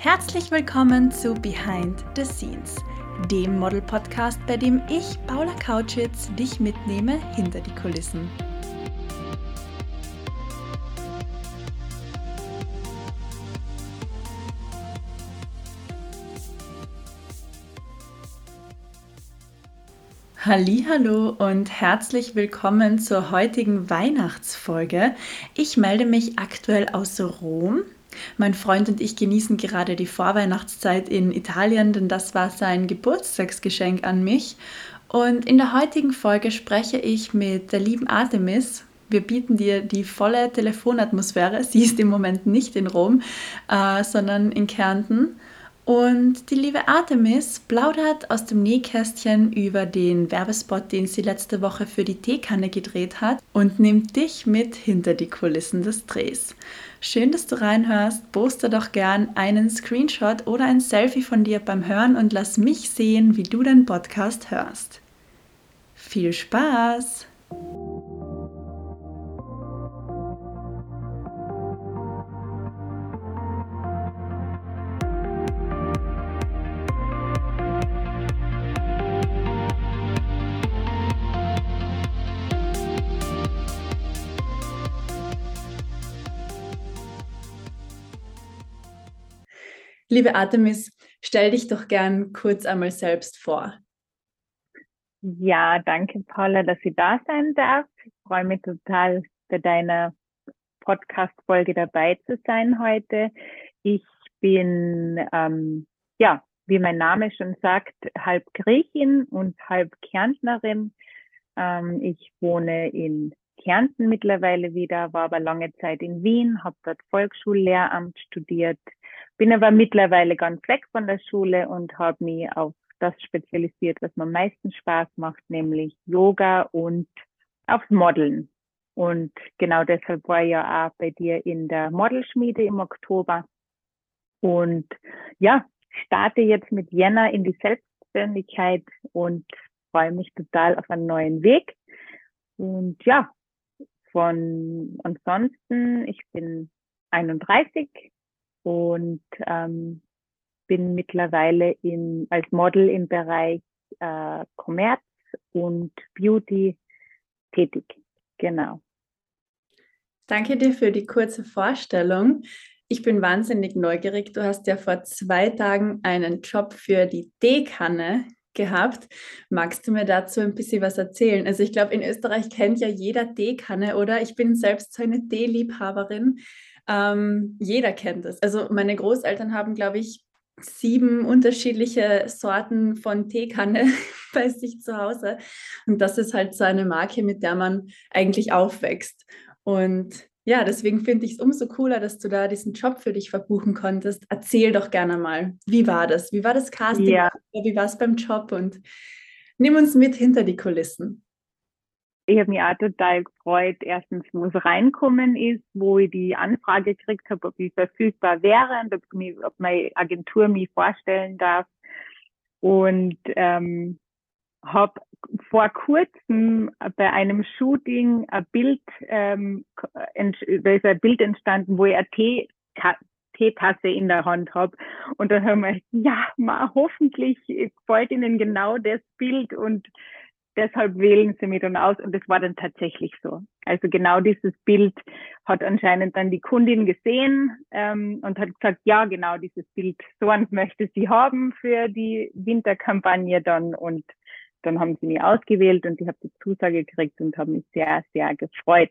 Herzlich willkommen zu Behind the Scenes, dem Model-Podcast, bei dem ich, Paula Kautschitz, dich mitnehme hinter die Kulissen. Hallo und herzlich willkommen zur heutigen Weihnachtsfolge. Ich melde mich aktuell aus Rom mein Freund und ich genießen gerade die Vorweihnachtszeit in Italien, denn das war sein Geburtstagsgeschenk an mich. Und in der heutigen Folge spreche ich mit der lieben Artemis. Wir bieten dir die volle Telefonatmosphäre. Sie ist im Moment nicht in Rom, äh, sondern in Kärnten. Und die liebe Artemis plaudert aus dem Nähkästchen über den Werbespot, den sie letzte Woche für die Teekanne gedreht hat und nimmt dich mit hinter die Kulissen des Drehs. Schön, dass du reinhörst. Poste doch gern einen Screenshot oder ein Selfie von dir beim Hören und lass mich sehen, wie du den Podcast hörst. Viel Spaß! Liebe Artemis, stell dich doch gern kurz einmal selbst vor. Ja, danke Paula, dass ich da sein darf. Ich freue mich total, bei deiner Podcast-Folge dabei zu sein heute. Ich bin, ähm, ja, wie mein Name schon sagt, halb Griechin und halb Kärntnerin. Ähm, ich wohne in Kärnten mittlerweile wieder, war aber lange Zeit in Wien, habe dort Volksschullehramt studiert, bin aber mittlerweile ganz weg von der Schule und habe mich auf das spezialisiert, was mir am meisten Spaß macht, nämlich Yoga und aufs Modeln. Und genau deshalb war ich ja auch bei dir in der Modelschmiede im Oktober. Und ja, starte jetzt mit Jänner in die Selbstständigkeit und freue mich total auf einen neuen Weg. Und ja, von ansonsten, ich bin 31, und ähm, bin mittlerweile in, als Model im Bereich äh, Commerz und Beauty tätig. Genau. Danke dir für die kurze Vorstellung. Ich bin wahnsinnig neugierig. Du hast ja vor zwei Tagen einen Job für die Teekanne gehabt. Magst du mir dazu ein bisschen was erzählen? Also ich glaube, in Österreich kennt ja jeder Teekanne, oder? Ich bin selbst so eine Teeliebhaberin. Ähm, jeder kennt es. Also meine Großeltern haben, glaube ich, sieben unterschiedliche Sorten von Teekanne bei sich zu Hause. Und das ist halt so eine Marke, mit der man eigentlich aufwächst. Und ja, deswegen finde ich es umso cooler, dass du da diesen Job für dich verbuchen konntest. Erzähl doch gerne mal, wie war das? Wie war das Casting? Ja. Wie war es beim Job? Und nimm uns mit hinter die Kulissen ich habe mich auch total gefreut, erstens, wo es reinkommen ist, wo ich die Anfrage gekriegt habe, ob ich verfügbar wäre und ob, mich, ob meine Agentur mich vorstellen darf. Und ähm, habe vor kurzem bei einem Shooting ein Bild, ähm, da ist ein Bild entstanden, wo ich eine Tee, Teetasse in der Hand habe. Und dann haben wir, ja, ma, hoffentlich gefällt Ihnen genau das Bild und deshalb wählen sie mich dann aus und das war dann tatsächlich so. Also genau dieses Bild hat anscheinend dann die Kundin gesehen ähm, und hat gesagt, ja, genau dieses Bild, so eins möchte sie haben für die Winterkampagne dann und dann haben sie mich ausgewählt und ich habe die Zusage gekriegt und habe mich sehr, sehr gefreut.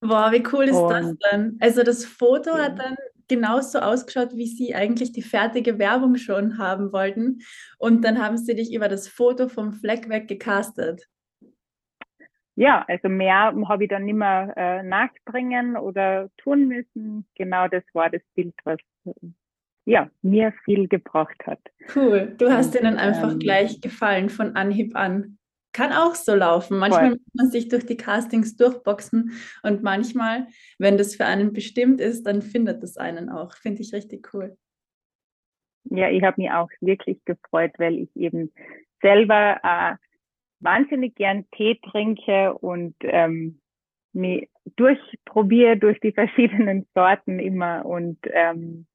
Wow, wie cool ist und, das denn? Also das Foto ja. hat dann genauso ausgeschaut, wie sie eigentlich die fertige Werbung schon haben wollten. Und dann haben sie dich über das Foto vom Fleck weg gecastet. Ja, also mehr habe ich dann nicht mehr äh, nachbringen oder tun müssen. Genau das war das Bild, was ja, mir viel gebracht hat. Cool. Du hast ihnen einfach ähm, gleich gefallen von Anhieb an. Kann auch so laufen. Manchmal muss man sich durch die Castings durchboxen und manchmal, wenn das für einen bestimmt ist, dann findet es einen auch. Finde ich richtig cool. Ja, ich habe mich auch wirklich gefreut, weil ich eben selber äh, wahnsinnig gern Tee trinke und ähm, mich durchprobiere durch die verschiedenen Sorten immer und ähm,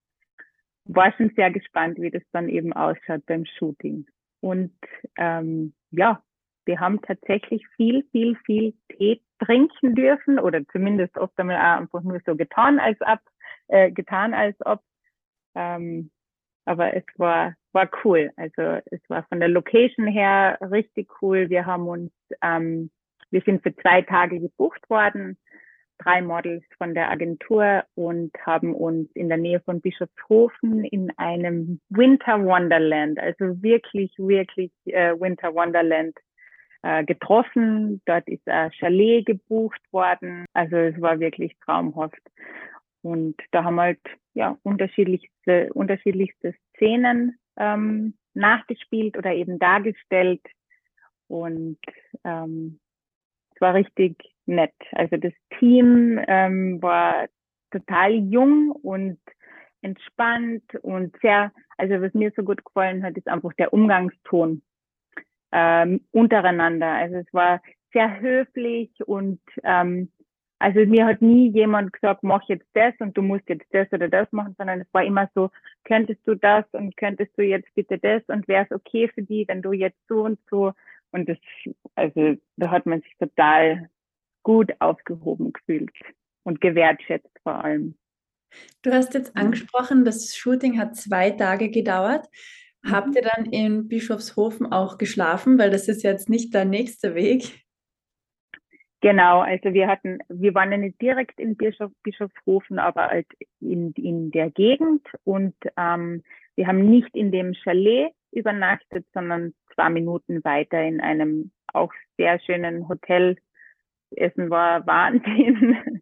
war schon sehr gespannt, wie das dann eben ausschaut beim Shooting. Und ähm, ja, wir haben tatsächlich viel, viel, viel Tee trinken dürfen oder zumindest oft einmal auch einfach nur so getan als ab, äh, getan als ob. Ähm, aber es war, war cool. Also es war von der Location her richtig cool. Wir haben uns, ähm, wir sind für zwei Tage gebucht worden, drei Models von der Agentur und haben uns in der Nähe von Bischofshofen in einem Winter Wonderland, also wirklich, wirklich äh, Winter Wonderland getroffen. Dort ist ein Chalet gebucht worden. Also es war wirklich traumhaft. Und da haben halt ja unterschiedlichste, unterschiedlichste Szenen ähm, nachgespielt oder eben dargestellt. Und ähm, es war richtig nett. Also das Team ähm, war total jung und entspannt und sehr, also was mir so gut gefallen hat, ist einfach der Umgangston ähm, untereinander. Also es war sehr höflich und ähm, also mir hat nie jemand gesagt, mach jetzt das und du musst jetzt das oder das machen, sondern es war immer so, könntest du das und könntest du jetzt bitte das und wäre es okay für die, wenn du jetzt so und so. Und das, also da hat man sich total gut aufgehoben gefühlt und gewertschätzt vor allem. Du hast jetzt angesprochen, das Shooting hat zwei Tage gedauert. Habt mhm. ihr dann in Bischofshofen auch geschlafen? Weil das ist jetzt nicht der nächste Weg. Genau, also wir hatten, wir waren ja nicht direkt in Bischof, Bischofshofen, aber halt in, in der Gegend und ähm, wir haben nicht in dem Chalet übernachtet, sondern zwei Minuten weiter in einem auch sehr schönen Hotel. Essen war Wahnsinn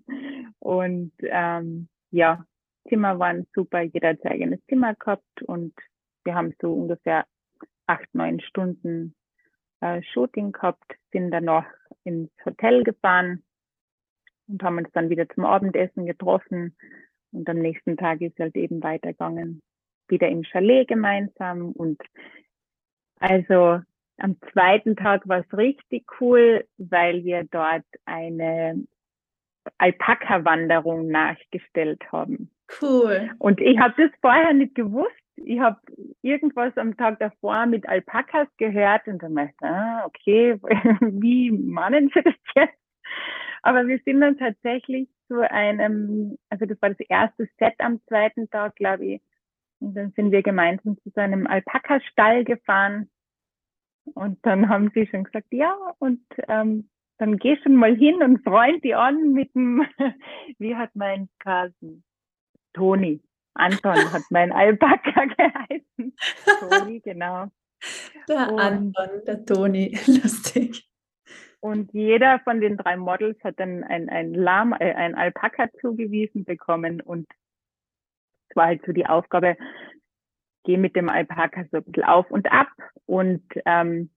und ähm, ja, Zimmer waren super, jeder hat sein eigenes Zimmer gehabt und wir haben so ungefähr acht, neun Stunden äh, Shooting gehabt, sind dann noch ins Hotel gefahren und haben uns dann wieder zum Abendessen getroffen. Und am nächsten Tag ist halt eben weitergegangen, wieder im Chalet gemeinsam. Und also am zweiten Tag war es richtig cool, weil wir dort eine Alpaka-Wanderung nachgestellt haben. Cool. Und ich habe das vorher nicht gewusst ich habe irgendwas am Tag davor mit Alpakas gehört und dann ich, ah, okay, wie meinen Sie das jetzt? Aber wir sind dann tatsächlich zu einem, also das war das erste Set am zweiten Tag, glaube ich. Und dann sind wir gemeinsam zu so einem Alpaka-Stall gefahren. Und dann haben sie schon gesagt, ja, und ähm, dann geh schon mal hin und freund die an mit dem, wie hat mein Kasen? Toni. Anton hat mein Alpaka geheißen. Toni, genau. Der und, Anton, der Toni, lustig. Und jeder von den drei Models hat dann ein, ein Lamm, äh, ein Alpaka zugewiesen bekommen und es war halt so die Aufgabe, geh mit dem Alpaka so ein bisschen auf und ab und ähm,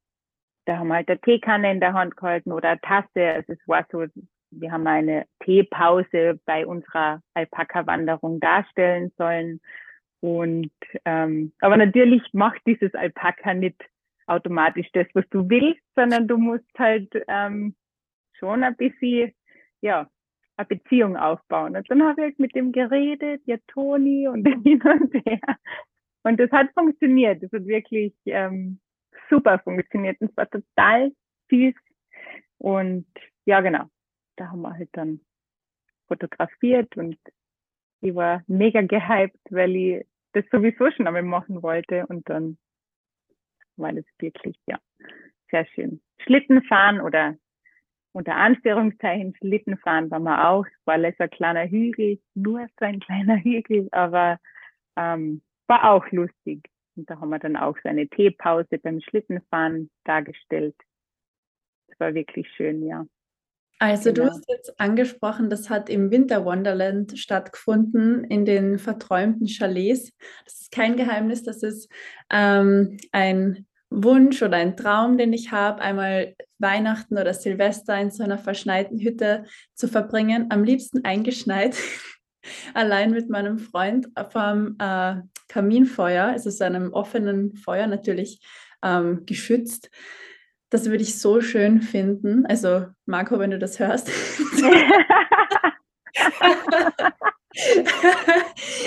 da haben wir halt eine Teekanne in der Hand gehalten oder eine Tasse. Also es war so wir haben eine Teepause bei unserer Alpaka-Wanderung darstellen sollen. Und ähm, aber natürlich macht dieses Alpaka nicht automatisch das, was du willst, sondern du musst halt ähm, schon ein bisschen, ja, eine Beziehung aufbauen. Und dann habe ich halt mit dem geredet, ja Toni und hin und her. Und das hat funktioniert. Das hat wirklich ähm, super funktioniert. Und es war total süß. Und ja, genau da haben wir halt dann fotografiert und ich war mega gehypt, weil ich das sowieso schon einmal machen wollte und dann war das wirklich, ja, sehr schön. Schlittenfahren oder unter Anführungszeichen Schlittenfahren waren wir auch. Es war ein kleiner Hügel, nur so ein kleiner Hügel, aber ähm, war auch lustig. Und da haben wir dann auch so eine Teepause beim Schlittenfahren dargestellt. Es war wirklich schön, ja. Also du genau. hast jetzt angesprochen, das hat im Winter Wonderland stattgefunden, in den verträumten Chalets. Das ist kein Geheimnis, das ist ähm, ein Wunsch oder ein Traum, den ich habe, einmal Weihnachten oder Silvester in so einer verschneiten Hütte zu verbringen, am liebsten eingeschneit, allein mit meinem Freund vom äh, Kaminfeuer, also so einem offenen Feuer natürlich ähm, geschützt. Das würde ich so schön finden. Also, Marco, wenn du das hörst.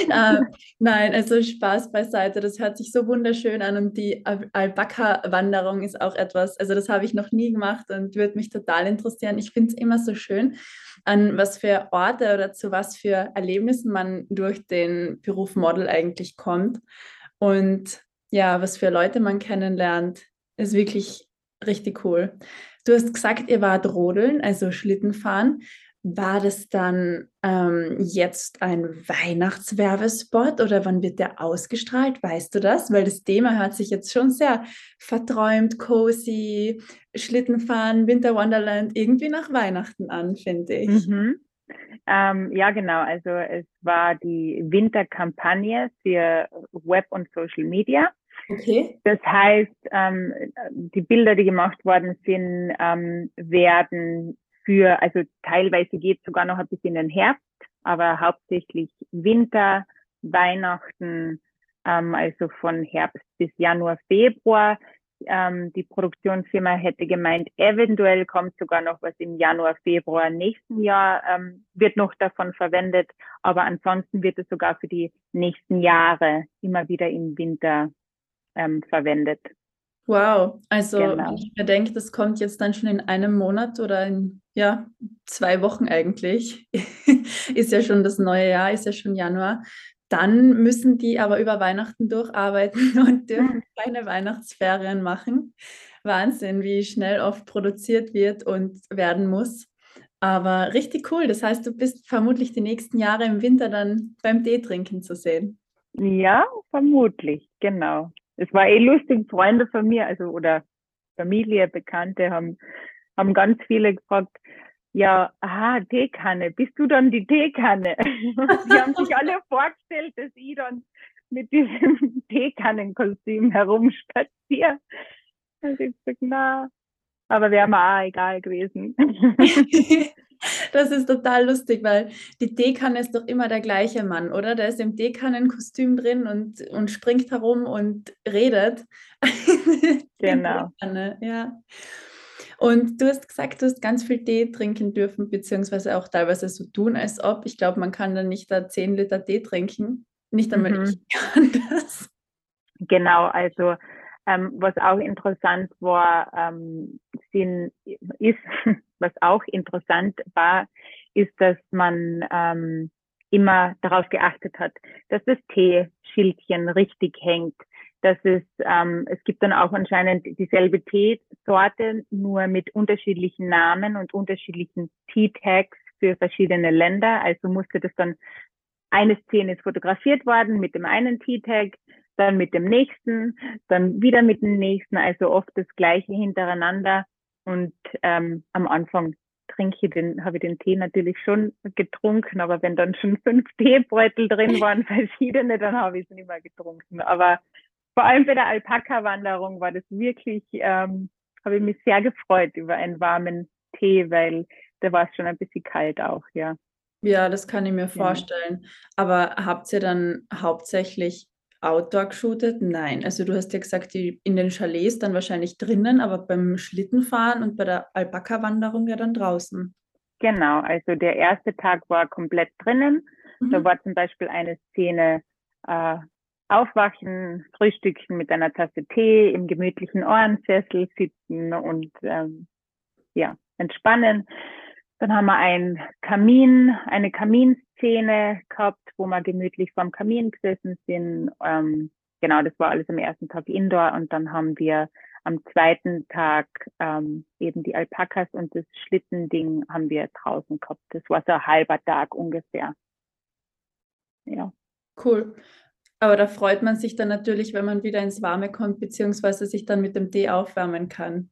äh, Nein, also Spaß beiseite. Das hört sich so wunderschön an und die Al- Alpaka-Wanderung ist auch etwas, also das habe ich noch nie gemacht und würde mich total interessieren. Ich finde es immer so schön, an was für Orte oder zu was für Erlebnissen man durch den Beruf Model eigentlich kommt und ja, was für Leute man kennenlernt, ist wirklich richtig cool. Du hast gesagt, ihr wart rodeln, also Schlitten fahren. War das dann ähm, jetzt ein Weihnachtswerbespot oder wann wird der ausgestrahlt? Weißt du das? Weil das Thema hört sich jetzt schon sehr verträumt, cozy, Schlittenfahren, Winter Wonderland, irgendwie nach Weihnachten an, finde ich. Mhm. Ähm, ja, genau. Also es war die Winterkampagne für Web und Social Media. Okay. Das heißt, ähm, die Bilder, die gemacht worden sind, ähm, werden für, also teilweise geht sogar noch ein bisschen in den Herbst, aber hauptsächlich Winter, Weihnachten, ähm, also von Herbst bis Januar, Februar. Ähm, die Produktionsfirma hätte gemeint, eventuell kommt sogar noch was im Januar, Februar nächsten Jahr, ähm, wird noch davon verwendet, aber ansonsten wird es sogar für die nächsten Jahre immer wieder im Winter ähm, verwendet. Wow, also Genau. ich mir denke, das kommt jetzt dann schon in einem Monat oder in ja, zwei Wochen eigentlich, ist ja schon das neue Jahr, ist ja schon Januar. Dann müssen die aber über Weihnachten durcharbeiten und dürfen keine Weihnachtsferien machen. Wahnsinn, wie schnell oft produziert wird und werden muss. Aber richtig cool. Das heißt, du bist vermutlich die nächsten Jahre im Winter dann beim Tee trinken zu sehen. Ja, vermutlich, genau. Es war eh lustig, Freunde von mir, also oder Familie, Bekannte haben, haben ganz viele gefragt, ja, aha, Teekanne, bist du dann die Teekanne? Die haben sich alle vorgestellt, dass ich dann mit diesem Teekannenkostüm herumspaziere. Also ich sag, na, aber wäre mir auch egal gewesen. Das ist total lustig, weil die Teekanne ist doch immer der gleiche Mann, oder? Der ist im Teekannenkostüm drin und, und springt herum und redet. Genau. Ja. Und du hast gesagt, du hast ganz viel Tee trinken dürfen, beziehungsweise auch teilweise so tun, als ob. Ich glaube, man kann dann nicht da 10 Liter Tee trinken. Nicht einmal Mhm. ich kann das. Genau, also ähm, was auch interessant war, ähm, sind, ist, was auch interessant war, ist, dass man ähm, immer darauf geachtet hat, dass das Teeschildchen richtig hängt. Dass es, ähm, es gibt dann auch anscheinend dieselbe Teesorte, nur mit unterschiedlichen Namen und unterschiedlichen Tea-Tags für verschiedene Länder. Also musste das dann eine Szene ist fotografiert worden mit dem einen Tea-Tag, dann mit dem nächsten, dann wieder mit dem nächsten, also oft das gleiche hintereinander. Und ähm, am Anfang trinke ich den, habe ich den Tee natürlich schon getrunken, aber wenn dann schon fünf Teebeutel drin waren, verschiedene, dann habe ich es nicht mehr getrunken. Aber vor allem bei der Alpaka-Wanderung war das wirklich, ähm, habe ich mich sehr gefreut über einen warmen Tee, weil da war es schon ein bisschen kalt auch, ja. Ja, das kann ich mir vorstellen. Aber habt ihr dann hauptsächlich Outdoor geshootet? Nein. Also du hast ja gesagt, die in den Chalets dann wahrscheinlich drinnen, aber beim Schlittenfahren und bei der Alpaka-Wanderung ja dann draußen. Genau, also der erste Tag war komplett drinnen. Da Mhm. war zum Beispiel eine Szene äh, aufwachen, frühstücken mit einer Tasse Tee, im gemütlichen Ohrensessel sitzen und ähm, ja, entspannen. Dann haben wir ein Kamin, eine Kaminszene gehabt, wo wir gemütlich vorm Kamin gesessen sind. Ähm, genau, das war alles am ersten Tag Indoor und dann haben wir am zweiten Tag ähm, eben die Alpakas und das Schlittending haben wir draußen gehabt. Das war so ein halber Tag ungefähr. Ja. Cool. Aber da freut man sich dann natürlich, wenn man wieder ins Warme kommt, beziehungsweise sich dann mit dem Tee aufwärmen kann.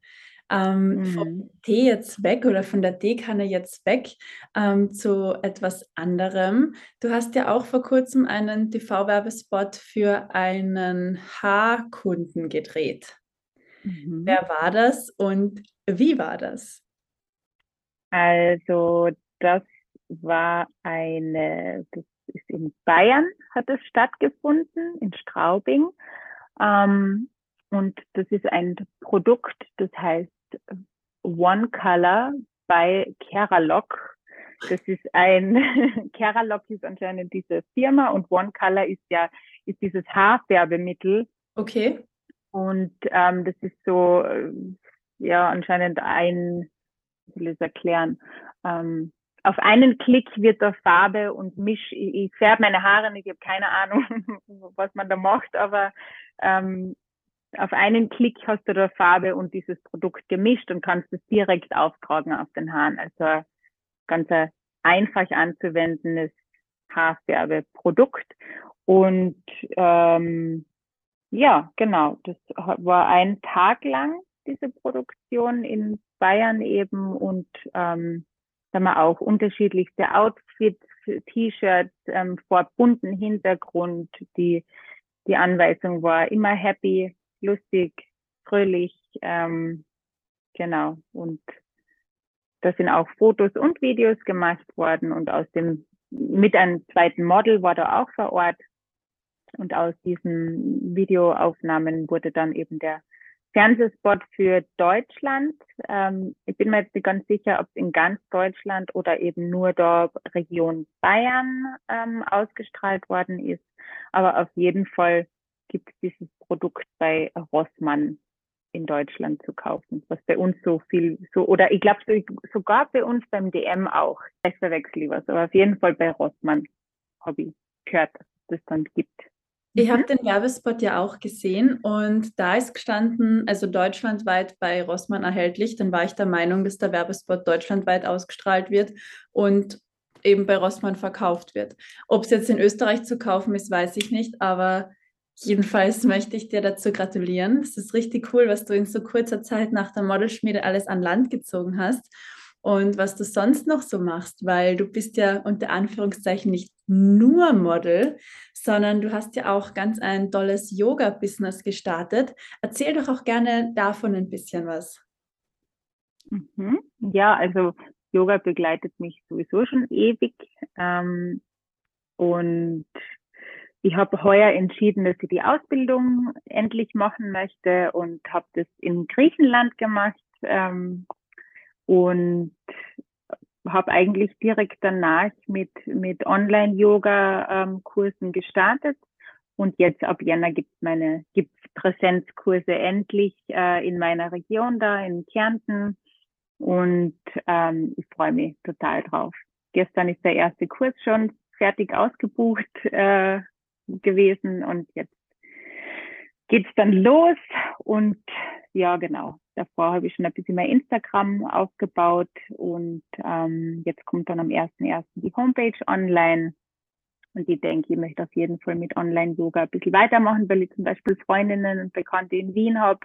Ähm, vom Mhm. Tee jetzt weg oder von der Teekanne jetzt weg ähm, zu etwas anderem. Du hast ja auch vor kurzem einen TV-Werbespot für einen Haarkunden gedreht. Mhm. Wer war das und wie war das? Also das war eine, das ist in Bayern, hat es stattgefunden, in Straubing. Ähm, und das ist ein Produkt, das heißt One Color bei Keralock. das ist ein, Keralock ist anscheinend diese Firma und One Color ist ja, ist dieses Haarfärbemittel. Okay. Und ähm, das ist so, äh, ja, anscheinend ein, ich es erklären, ähm, auf einen Klick wird da Farbe und misch, ich, ich färbe meine Haare nicht, ich habe keine Ahnung, was man da macht, aber ähm, auf einen Klick hast du da Farbe und dieses Produkt gemischt und kannst es direkt auftragen auf den Haaren. Also ganz einfach anzuwendendes Haarfärbeprodukt. Und ähm, ja, genau, das war ein Tag lang diese Produktion in Bayern eben und ähm, da haben wir auch unterschiedlichste Outfits, T-Shirts ähm, vor bunten Hintergrund. Die, die Anweisung war immer happy, lustig, fröhlich, ähm, genau. Und da sind auch Fotos und Videos gemacht worden und aus dem, mit einem zweiten Model war da auch vor Ort. Und aus diesen Videoaufnahmen wurde dann eben der Fernsehspot für Deutschland. Ähm, ich bin mir jetzt nicht ganz sicher, ob es in ganz Deutschland oder eben nur der Region Bayern ähm, ausgestrahlt worden ist. Aber auf jeden Fall gibt es dieses Produkt bei Rossmann in Deutschland zu kaufen, was bei uns so viel so oder ich glaube sogar bei uns beim DM auch. Ich verwechsel was, aber auf jeden Fall bei Rossmann habe ich gehört, dass es das dann gibt. Ich habe mhm. den Werbespot ja auch gesehen und da ist gestanden, also deutschlandweit bei Rossmann erhältlich. Dann war ich der Meinung, dass der Werbespot deutschlandweit ausgestrahlt wird und eben bei Rossmann verkauft wird. Ob es jetzt in Österreich zu kaufen ist, weiß ich nicht, aber jedenfalls möchte ich dir dazu gratulieren. Es ist richtig cool, was du in so kurzer Zeit nach der Modelschmiede alles an Land gezogen hast und was du sonst noch so machst, weil du bist ja unter Anführungszeichen nicht nur Model, sondern du hast ja auch ganz ein tolles Yoga-Business gestartet. Erzähl doch auch gerne davon ein bisschen was. Mhm. Ja, also Yoga begleitet mich sowieso schon ewig. Ähm, und ich habe heuer entschieden, dass ich die Ausbildung endlich machen möchte und habe das in Griechenland gemacht. Ähm, und habe eigentlich direkt danach mit, mit Online-Yoga-Kursen ähm, gestartet. Und jetzt ab Jänner gibt es meine gibt's Präsenzkurse endlich äh, in meiner Region da in Kärnten. Und ähm, ich freue mich total drauf. Gestern ist der erste Kurs schon fertig ausgebucht äh, gewesen und jetzt geht's dann los. Und ja, genau. Davor habe ich schon ein bisschen mehr Instagram aufgebaut und ähm, jetzt kommt dann am 1.1. die Homepage online. Und ich denke, ich möchte auf jeden Fall mit Online-Yoga ein bisschen weitermachen, weil ich zum Beispiel Freundinnen und Bekannte in Wien habe,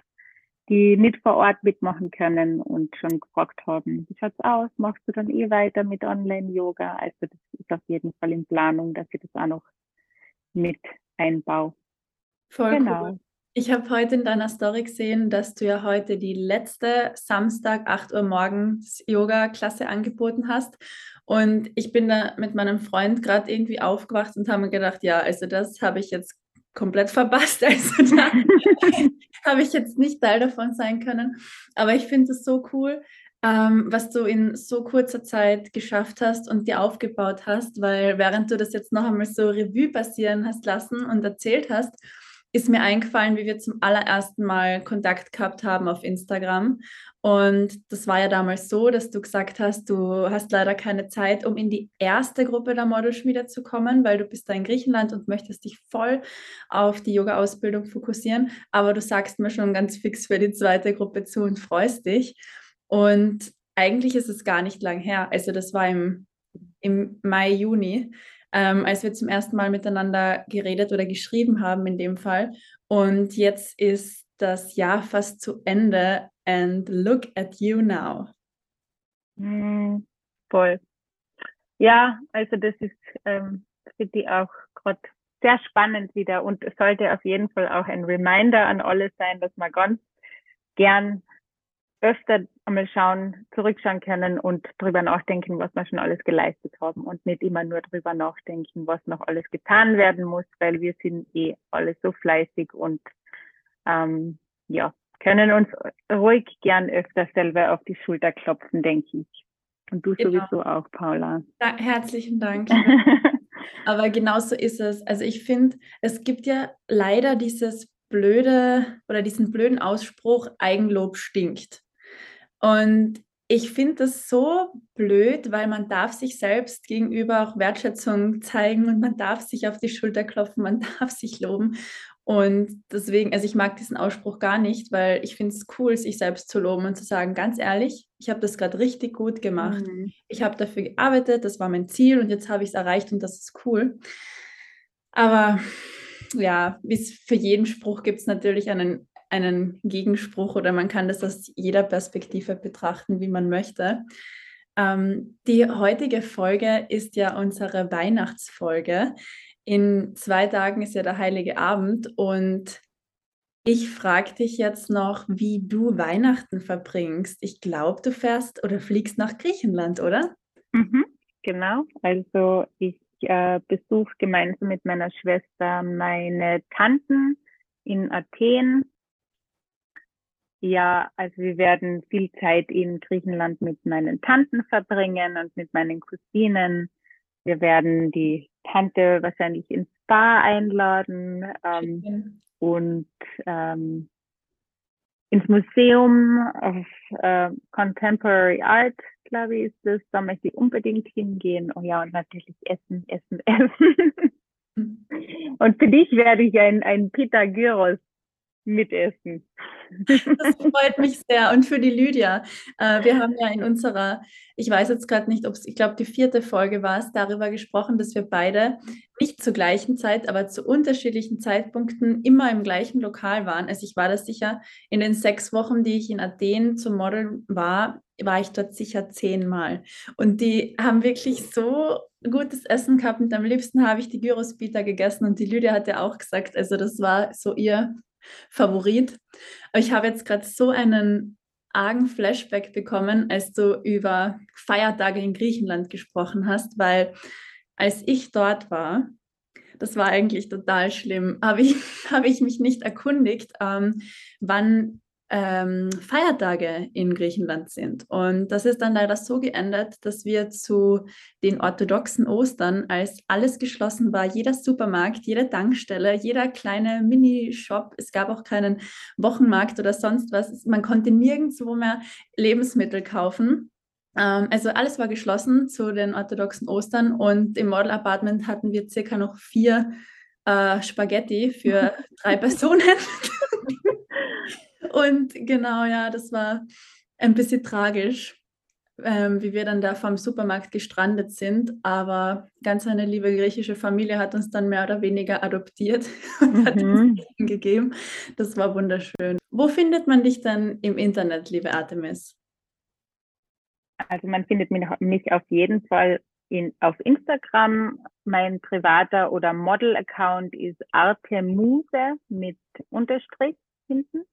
die nicht vor Ort mitmachen können und schon gefragt haben, wie schaut's aus? Machst du dann eh weiter mit Online-Yoga? Also das ist auf jeden Fall in Planung, dass ich das auch noch mit einbaue. Voll genau. cool. Ich habe heute in deiner Story gesehen, dass du ja heute die letzte Samstag 8 Uhr morgens Yoga-Klasse angeboten hast. Und ich bin da mit meinem Freund gerade irgendwie aufgewacht und habe mir gedacht, ja, also das habe ich jetzt komplett verpasst. Also da habe ich jetzt nicht Teil davon sein können. Aber ich finde es so cool, ähm, was du in so kurzer Zeit geschafft hast und dir aufgebaut hast, weil während du das jetzt noch einmal so Revue passieren hast lassen und erzählt hast, ist mir eingefallen, wie wir zum allerersten Mal Kontakt gehabt haben auf Instagram. Und das war ja damals so, dass du gesagt hast, du hast leider keine Zeit, um in die erste Gruppe der Modelschmiede zu kommen, weil du bist da in Griechenland und möchtest dich voll auf die Yoga-Ausbildung fokussieren. Aber du sagst mir schon ganz fix für die zweite Gruppe zu und freust dich. Und eigentlich ist es gar nicht lang her. Also das war im, im Mai, Juni ähm, als wir zum ersten Mal miteinander geredet oder geschrieben haben in dem Fall. Und jetzt ist das Jahr fast zu Ende. And look at you now. Mm, voll. Ja, also das ist ähm, für die auch gerade sehr spannend wieder und es sollte auf jeden Fall auch ein Reminder an alle sein, dass man ganz gern öfter einmal schauen, zurückschauen können und drüber nachdenken, was wir schon alles geleistet haben und nicht immer nur drüber nachdenken, was noch alles getan werden muss, weil wir sind eh alle so fleißig und ähm, ja, können uns ruhig gern öfter selber auf die Schulter klopfen, denke ich. Und du genau. sowieso auch, Paula. Da, herzlichen Dank. Aber genauso ist es. Also ich finde, es gibt ja leider dieses blöde oder diesen blöden Ausspruch, Eigenlob stinkt. Und ich finde das so blöd, weil man darf sich selbst gegenüber auch Wertschätzung zeigen und man darf sich auf die Schulter klopfen, man darf sich loben. Und deswegen, also ich mag diesen Ausspruch gar nicht, weil ich finde es cool, sich selbst zu loben und zu sagen, ganz ehrlich, ich habe das gerade richtig gut gemacht. Mhm. Ich habe dafür gearbeitet, das war mein Ziel und jetzt habe ich es erreicht und das ist cool. Aber ja, wie es für jeden Spruch gibt es natürlich einen, einen Gegenspruch oder man kann das aus jeder Perspektive betrachten, wie man möchte. Ähm, die heutige Folge ist ja unsere Weihnachtsfolge. In zwei Tagen ist ja der Heilige Abend und ich frage dich jetzt noch, wie du Weihnachten verbringst. Ich glaube, du fährst oder fliegst nach Griechenland, oder? Mhm, genau. Also ich äh, besuche gemeinsam mit meiner Schwester meine Tanten in Athen. Ja, also wir werden viel Zeit in Griechenland mit meinen Tanten verbringen und mit meinen Cousinen. Wir werden die Tante wahrscheinlich ins Spa einladen ähm, und ähm, ins Museum of äh, Contemporary Art glaube ich, ist es. Da möchte ich unbedingt hingehen. Oh ja, und natürlich essen, essen, essen. und für dich werde ich ein, ein Pita Gyros mitessen. Das freut mich sehr. Und für die Lydia. Äh, wir haben ja in unserer, ich weiß jetzt gerade nicht, ob es, ich glaube, die vierte Folge war es, darüber gesprochen, dass wir beide nicht zur gleichen Zeit, aber zu unterschiedlichen Zeitpunkten immer im gleichen Lokal waren. Also ich war das sicher in den sechs Wochen, die ich in Athen zum Model war, war ich dort sicher zehnmal. Und die haben wirklich so gutes Essen gehabt und am liebsten habe ich die Gyros-Pita gegessen und die Lydia hat ja auch gesagt, also das war so ihr Favorit. Aber ich habe jetzt gerade so einen argen Flashback bekommen, als du über Feiertage in Griechenland gesprochen hast, weil als ich dort war, das war eigentlich total schlimm, habe ich, hab ich mich nicht erkundigt, ähm, wann ähm, Feiertage in Griechenland sind. Und das ist dann leider so geändert, dass wir zu den orthodoxen Ostern, als alles geschlossen war, jeder Supermarkt, jede Tankstelle, jeder kleine Minishop, es gab auch keinen Wochenmarkt oder sonst was, man konnte nirgendwo mehr Lebensmittel kaufen. Ähm, also alles war geschlossen zu den orthodoxen Ostern und im Model Apartment hatten wir circa noch vier äh, Spaghetti für drei Personen. Und genau, ja, das war ein bisschen tragisch, ähm, wie wir dann da vom Supermarkt gestrandet sind. Aber ganz eine liebe griechische Familie hat uns dann mehr oder weniger adoptiert und mhm. hat uns mhm. gegeben. Das war wunderschön. Wo findet man dich dann im Internet, liebe Artemis? Also man findet mich auf jeden Fall in, auf Instagram. Mein privater oder Model-Account ist Artemuse mit Unterstrich hinten.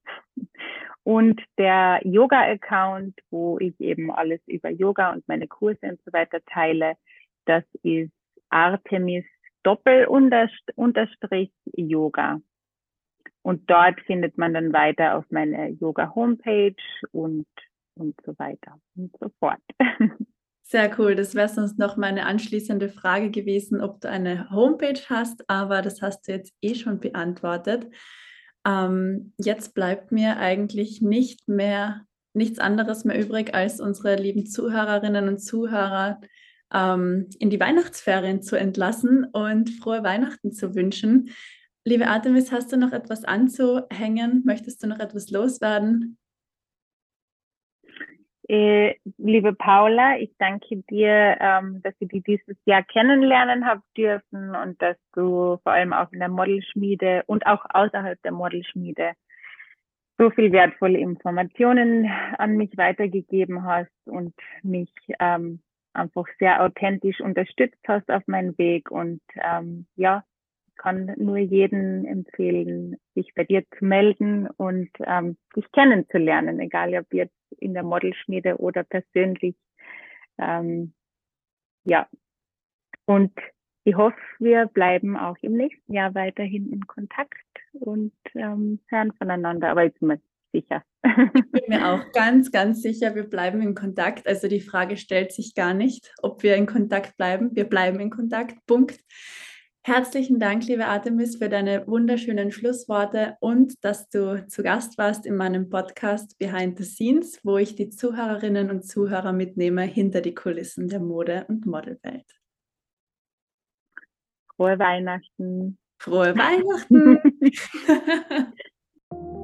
Und der Yoga-Account, wo ich eben alles über Yoga und meine Kurse und so weiter teile, das ist Artemis Doppel unterstrich Yoga. Und dort findet man dann weiter auf meine Yoga-Homepage und, und so weiter und so fort. Sehr cool. Das wäre sonst noch meine anschließende Frage gewesen, ob du eine Homepage hast, aber das hast du jetzt eh schon beantwortet. Ähm, jetzt bleibt mir eigentlich nicht mehr nichts anderes mehr übrig, als unsere lieben Zuhörerinnen und Zuhörer ähm, in die Weihnachtsferien zu entlassen und frohe Weihnachten zu wünschen. Liebe Artemis, hast du noch etwas anzuhängen? Möchtest du noch etwas loswerden? Äh, liebe Paula, ich danke dir, ähm, dass ich dich dieses Jahr kennenlernen habe dürfen und dass du vor allem auch in der Modelschmiede und auch außerhalb der Modelschmiede so viel wertvolle Informationen an mich weitergegeben hast und mich ähm, einfach sehr authentisch unterstützt hast auf meinem Weg und ähm, ja, kann nur jeden empfehlen, sich bei dir zu melden und ähm, dich kennenzulernen, egal ob jetzt in der Modelschmiede oder persönlich. Ähm, ja, und ich hoffe, wir bleiben auch im nächsten Jahr weiterhin in Kontakt und ähm, hören voneinander. Aber jetzt mal sicher. Ich bin mir auch ganz, ganz sicher, wir bleiben in Kontakt. Also die Frage stellt sich gar nicht, ob wir in Kontakt bleiben. Wir bleiben in Kontakt. Punkt. Herzlichen Dank, liebe Artemis, für deine wunderschönen Schlussworte und dass du zu Gast warst in meinem Podcast Behind the Scenes, wo ich die Zuhörerinnen und Zuhörer mitnehme hinter die Kulissen der Mode- und Modelwelt. Frohe Weihnachten. Frohe Weihnachten.